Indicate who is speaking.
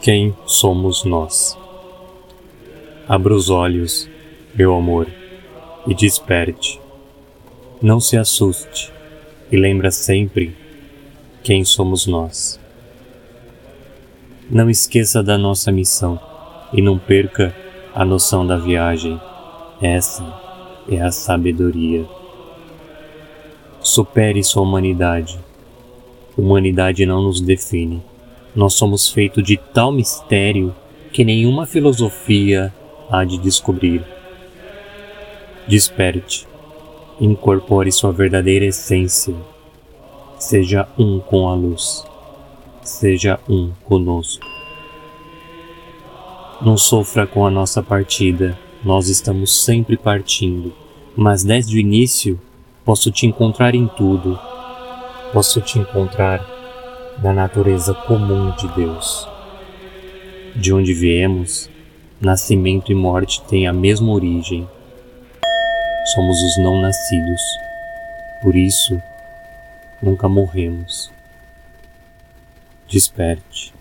Speaker 1: Quem somos nós? Abra os olhos, meu amor, e desperte. Não se assuste e lembra sempre quem somos nós. Não esqueça da nossa missão e não perca a noção da viagem. Essa é a sabedoria. Supere sua humanidade. Humanidade não nos define. Nós somos feitos de tal mistério que nenhuma filosofia há de descobrir. Desperte, incorpore sua verdadeira essência, seja um com a luz, seja um conosco. Não sofra com a nossa partida, nós estamos sempre partindo, mas desde o início posso te encontrar em tudo, posso te encontrar da natureza comum de Deus. De onde viemos, nascimento e morte têm a mesma origem. Somos os não nascidos, por isso nunca morremos. Desperte.